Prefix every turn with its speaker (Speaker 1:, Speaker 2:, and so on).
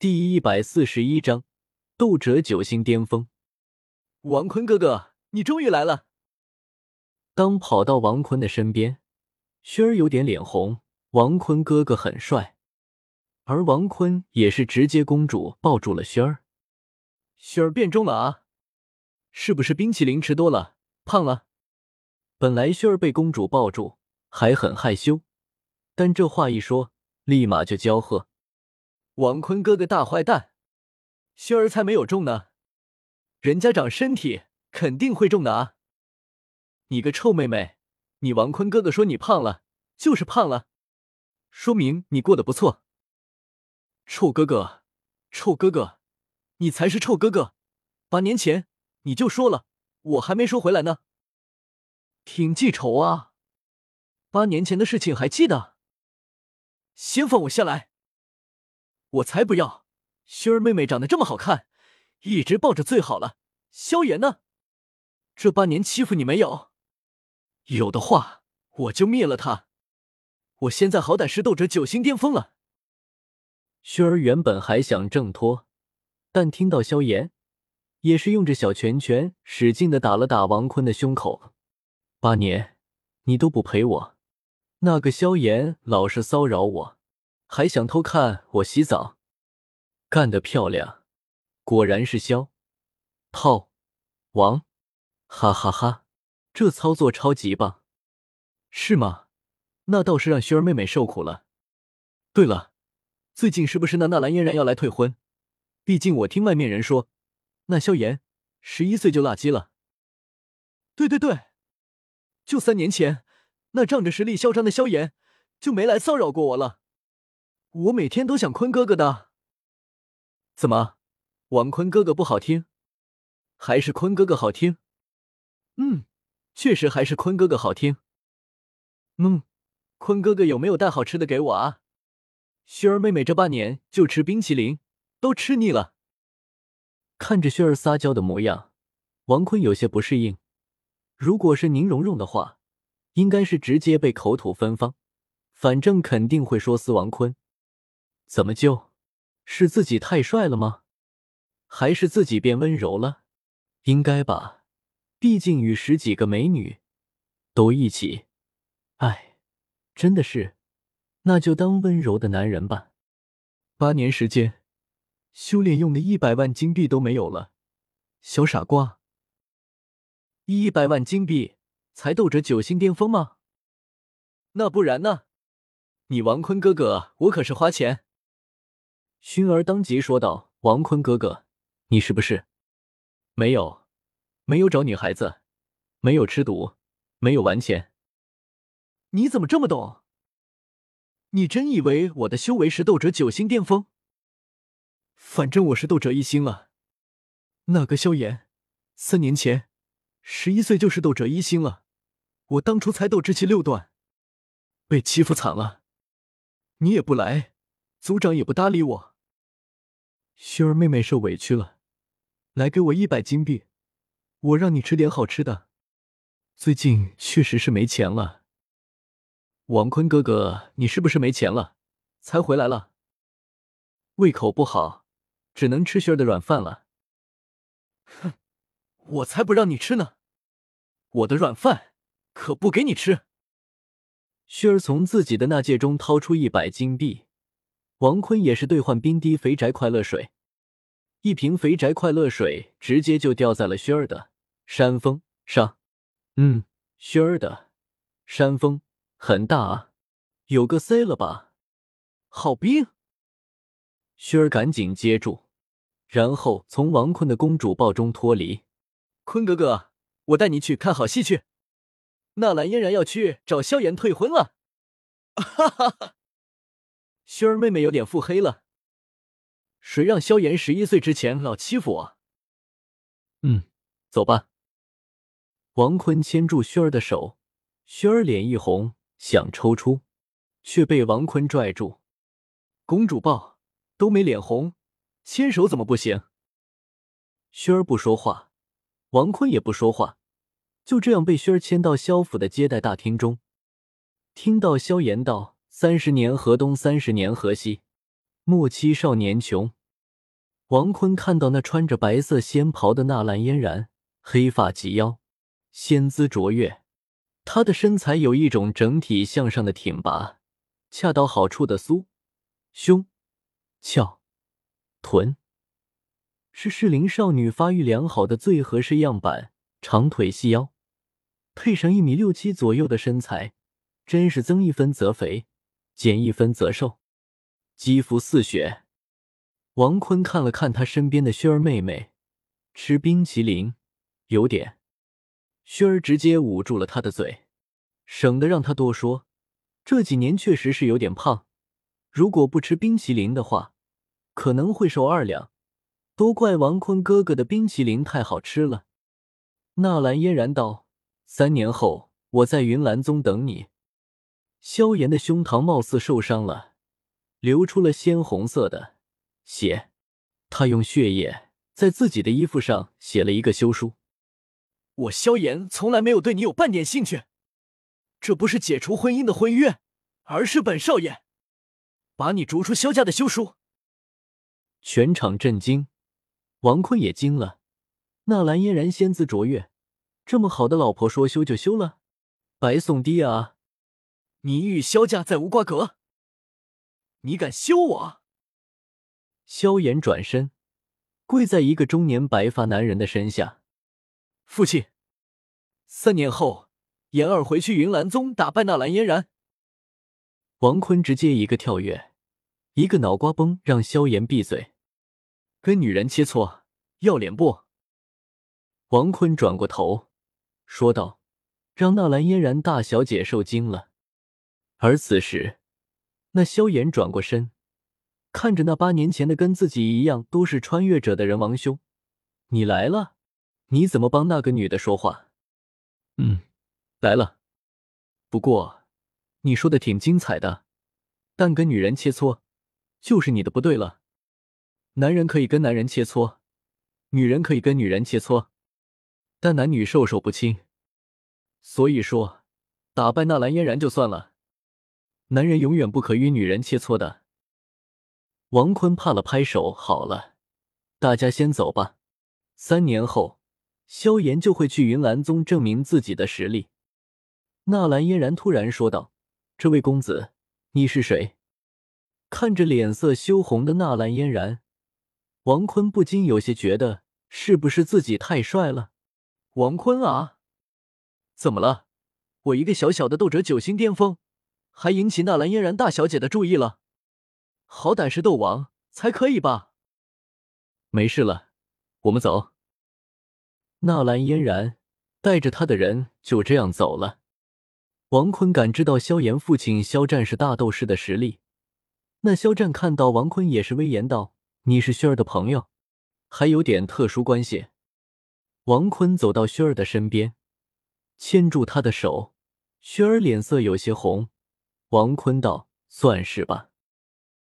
Speaker 1: 第一百四十一章斗者九星巅峰。
Speaker 2: 王坤哥哥，你终于来了！
Speaker 1: 当跑到王坤的身边，轩儿有点脸红。王坤哥哥很帅，而王坤也是直接公主抱住了轩儿。
Speaker 2: 轩儿变重了啊！是不是冰淇淋吃多了，胖了？
Speaker 1: 本来轩儿被公主抱住还很害羞，但这话一说，立马就娇喝：“
Speaker 2: 王坤哥哥大坏蛋，轩儿才没有重呢，人家长身体肯定会重的啊！你个臭妹妹，你王坤哥哥说你胖了，就是胖了。”说明你过得不错，臭哥哥，臭哥哥，你才是臭哥哥！八年前你就说了，我还没说回来呢，挺记仇啊！八年前的事情还记得？先放我下来！我才不要！薰儿妹妹长得这么好看，一直抱着最好了。萧炎呢？这八年欺负你没有？有的话，我就灭了他！我现在好歹是斗者九星巅峰了。
Speaker 1: 薰儿原本还想挣脱，但听到萧炎，也是用着小拳拳使劲的打了打王坤的胸口。八年你都不陪我，那个萧炎老是骚扰我，还想偷看我洗澡，干得漂亮！果然是萧炮王，哈哈哈，这操作超级棒，
Speaker 2: 是吗？那倒是让薰儿妹妹受苦了。对了，最近是不是那纳兰嫣然要来退婚？毕竟我听外面人说，那萧炎十一岁就辣鸡了。对对对，就三年前，那仗着实力嚣张的萧炎就没来骚扰过我了。我每天都想坤哥哥的。怎么，王坤哥哥不好听？还是坤哥哥好听？嗯，确实还是坤哥哥好听。嗯。坤哥哥有没有带好吃的给我啊？薰儿妹妹这半年就吃冰淇淋，都吃腻了。
Speaker 1: 看着薰儿撒娇的模样，王坤有些不适应。如果是宁荣荣的话，应该是直接被口吐芬芳，反正肯定会说撕王坤。怎么就？是自己太帅了吗？还是自己变温柔了？应该吧，毕竟与十几个美女都一起，哎。真的是，那就当温柔的男人吧。
Speaker 2: 八年时间，修炼用的一百万金币都没有了，小傻瓜。一百万金币才斗者九星巅峰吗？那不然呢？你王坤哥哥，我可是花钱。
Speaker 1: 熏儿当即说道：“王坤哥哥，你是不是
Speaker 2: 没有？没有找女孩子，没有吃毒，没有玩钱。”你怎么这么懂？你真以为我的修为是斗者九星巅峰？反正我是斗者一星了。那个萧炎，三年前十一岁就是斗者一星了。我当初才斗之气六段，被欺负惨了。你也不来，族长也不搭理我。薰儿妹妹受委屈了，来给我一百金币，我让你吃点好吃的。最近确实是没钱了。王坤哥哥，你是不是没钱了，才回来了？胃口不好，只能吃薰儿的软饭了。哼，我才不让你吃呢！我的软饭可不给你吃。
Speaker 1: 薰儿从自己的那戒中掏出一百金币，王坤也是兑换冰滴肥宅快乐水，一瓶肥宅快乐水直接就掉在了薰儿的山峰上。嗯，薰儿的山峰。很大啊，有个 C 了吧？
Speaker 2: 好冰！
Speaker 1: 薰儿赶紧接住，然后从王坤的公主抱中脱离。
Speaker 2: 坤哥哥，我带你去看好戏去。纳兰嫣然要去找萧炎退婚了。哈哈哈！萱儿妹妹有点腹黑了。谁让萧炎十一岁之前老欺负我？
Speaker 1: 嗯，走吧。王坤牵住萱儿的手，萱儿脸一红。想抽出，却被王坤拽住。
Speaker 2: 公主抱都没脸红，牵手怎么不行？
Speaker 1: 萱儿不说话，王坤也不说话，就这样被萱儿牵到萧府的接待大厅中。听到萧炎道：“三十年河东，三十年河西，莫欺少年穷。”王坤看到那穿着白色仙袍的纳兰嫣然，黑发及腰，仙姿卓越。她的身材有一种整体向上的挺拔，恰到好处的酥胸翘臀，是适龄少女发育良好的最合适样板。长腿细腰，配上一米六七左右的身材，真是增一分则肥，减一分则瘦。肌肤似雪。王坤看了看他身边的萱儿妹妹，吃冰淇淋有点。萱儿直接捂住了他的嘴，省得让他多说。这几年确实是有点胖，如果不吃冰淇淋的话，可能会瘦二两。都怪王坤哥哥的冰淇淋太好吃了。纳兰嫣然道：“三年后，我在云岚宗等你。”萧炎的胸膛貌似受伤了，流出了鲜红色的血。他用血液在自己的衣服上写了一个休书：“
Speaker 2: 我萧炎从来没有对你有半点兴趣，这不是解除婚姻的婚约，而是本少爷把你逐出萧家的休书。”
Speaker 1: 全场震惊，王坤也惊了。纳兰嫣然仙姿卓越，这么好的老婆说休就休了，白送爹啊！
Speaker 2: 你与萧家再无瓜葛，你敢休我？
Speaker 1: 萧炎转身，跪在一个中年白发男人的身下。
Speaker 2: 父亲，三年后，言儿回去云岚宗打败纳兰嫣然。
Speaker 1: 王坤直接一个跳跃，一个脑瓜崩，让萧炎闭嘴。
Speaker 2: 跟女人切磋，要脸不？
Speaker 1: 王坤转过头，说道：“让纳兰嫣然大小姐受惊了。”而此时，那萧炎转过身，看着那八年前的跟自己一样都是穿越者的人王兄：“你来了？你怎么帮那个女的说话？”“
Speaker 2: 嗯，来了。不过，你说的挺精彩的，但跟女人切磋，就是你的不对了。男人可以跟男人切磋，女人可以跟女人切磋。”但男女授受不亲，所以说打败纳兰嫣然就算了，男人永远不可与女人切磋的。
Speaker 1: 王坤拍了拍手，好了，大家先走吧。三年后，萧炎就会去云岚宗证明自己的实力。纳兰嫣然突然说道：“这位公子，你是谁？”看着脸色羞红的纳兰嫣然，王坤不禁有些觉得，是不是自己太帅了？
Speaker 2: 王坤啊，怎么了？我一个小小的斗者九星巅峰，还引起纳兰嫣然大小姐的注意了？好歹是斗王才可以吧？
Speaker 1: 没事了，我们走。纳兰嫣然带着他的人就这样走了。王坤感知到萧炎父亲萧战是大斗士的实力。那萧战看到王坤也是威严道：“你是薰儿的朋友，还有点特殊关系。”王坤走到薰儿的身边，牵住她的手。薰儿脸色有些红。王坤道：“算是吧。”